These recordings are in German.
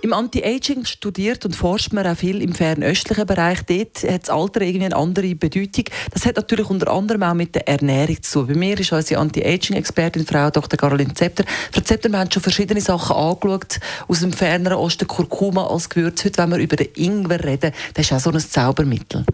im Anti-Aging studiert und forscht man auch viel im fernöstlichen Bereich. Dort hat das Alter irgendwie eine andere Bedeutung. Das hat natürlich unter anderem auch mit der Ernährung zu tun. Bei mir ist unsere Anti-Aging-Expertin, Frau Dr. Caroline Zepter. Frau Zepter, wir haben schon verschiedene Sachen angeschaut aus dem ferneren Osten, Kurkuma als Gewürz. Heute, wenn wir über den Ingwer reden, das ist auch so ein Zaubermittel.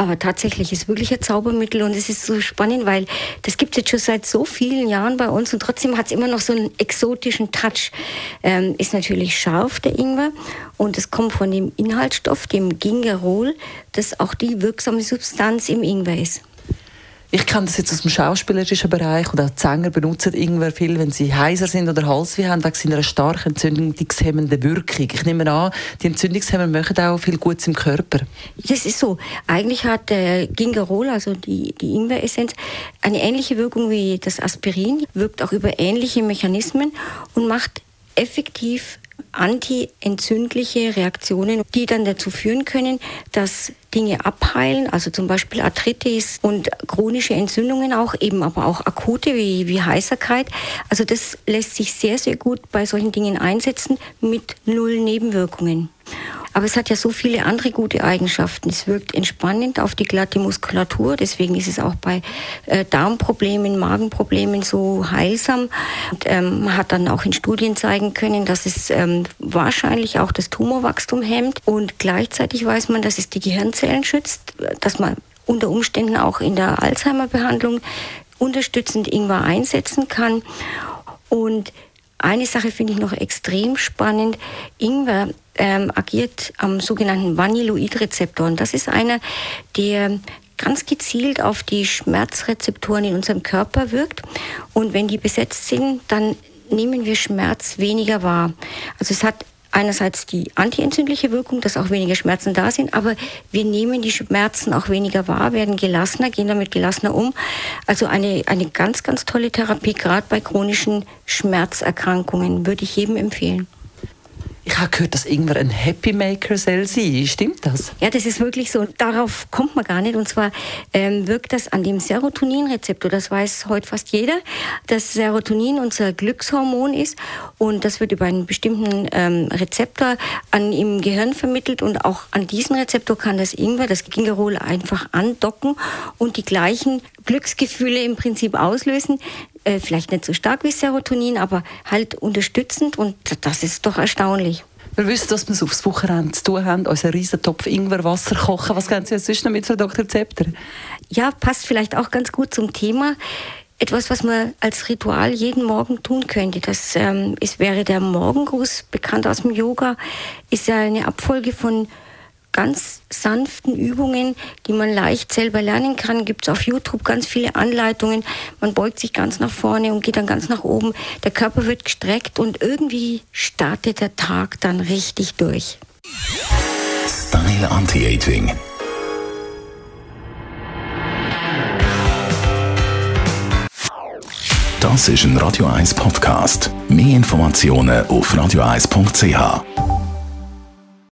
Aber tatsächlich ist es wirklich ein Zaubermittel und es ist so spannend, weil das gibt es jetzt schon seit so vielen Jahren bei uns und trotzdem hat es immer noch so einen exotischen Touch. Ähm, ist natürlich scharf, der Ingwer, und es kommt von dem Inhaltsstoff, dem Gingerol, das auch die wirksame Substanz im Ingwer ist. Ich kenne das jetzt aus dem schauspielerischen Bereich und auch die Sänger benutzen Ingwer viel, wenn sie heiser sind oder Halsweh haben, wegen seiner starken entzündungshemmenden Wirkung. Ich nehme an, die Entzündungshemmer machen auch viel Gutes im Körper. Das ist so. Eigentlich hat der Gingerol, also die, die Ingwer-Essenz, eine ähnliche Wirkung wie das Aspirin, wirkt auch über ähnliche Mechanismen und macht effektiv antientzündliche Reaktionen, die dann dazu führen können, dass Dinge abheilen, also zum Beispiel Arthritis und chronische Entzündungen auch, eben aber auch akute wie, wie Heiserkeit. Also das lässt sich sehr, sehr gut bei solchen Dingen einsetzen mit null Nebenwirkungen. Aber es hat ja so viele andere gute Eigenschaften. Es wirkt entspannend auf die glatte Muskulatur. Deswegen ist es auch bei äh, Darmproblemen, Magenproblemen so heilsam. Und, ähm, man hat dann auch in Studien zeigen können, dass es ähm, wahrscheinlich auch das Tumorwachstum hemmt. Und gleichzeitig weiß man, dass es die Gehirnzellen schützt, dass man unter Umständen auch in der Alzheimer-Behandlung unterstützend Ingwer einsetzen kann. Und eine Sache finde ich noch extrem spannend. Ingwer ähm, agiert am sogenannten Vanilloid-Rezeptor. Und das ist einer, der ganz gezielt auf die Schmerzrezeptoren in unserem Körper wirkt. Und wenn die besetzt sind, dann nehmen wir Schmerz weniger wahr. Also es hat einerseits die antientzündliche Wirkung, dass auch weniger Schmerzen da sind, aber wir nehmen die Schmerzen auch weniger wahr, werden gelassener, gehen damit gelassener um. Also eine, eine ganz, ganz tolle Therapie, gerade bei chronischen Schmerzerkrankungen, würde ich jedem empfehlen. Habe gehört, dass Ingwer ein Happy Maker soll. Stimmt das? Ja, das ist wirklich so. Darauf kommt man gar nicht. Und zwar ähm, wirkt das an dem Serotoninrezeptor. Das weiß heute fast jeder, dass Serotonin unser Glückshormon ist. Und das wird über einen bestimmten ähm, Rezeptor an, im Gehirn vermittelt. Und auch an diesen Rezeptor kann das Ingwer, das Gingerol, einfach andocken und die gleichen Glücksgefühle im Prinzip auslösen. Äh, vielleicht nicht so stark wie Serotonin, aber halt unterstützend und das ist doch erstaunlich. Wir wissen, dass wir es aufs Wochenende zu tun haben, unseren riesen Topf Ingwerwasser kochen. Was kennen Sie sonst noch mit, Frau Dr. Zepter? Ja, passt vielleicht auch ganz gut zum Thema. Etwas, was man als Ritual jeden Morgen tun könnte, das ähm, ist, wäre der Morgengruß, bekannt aus dem Yoga, ist ja eine Abfolge von ganz sanften Übungen, die man leicht selber lernen kann. Gibt es auf YouTube ganz viele Anleitungen. Man beugt sich ganz nach vorne und geht dann ganz nach oben. Der Körper wird gestreckt und irgendwie startet der Tag dann richtig durch. Style Anti-Aging. Das ist ein Radio 1 Podcast. Mehr Informationen auf radio1.ch.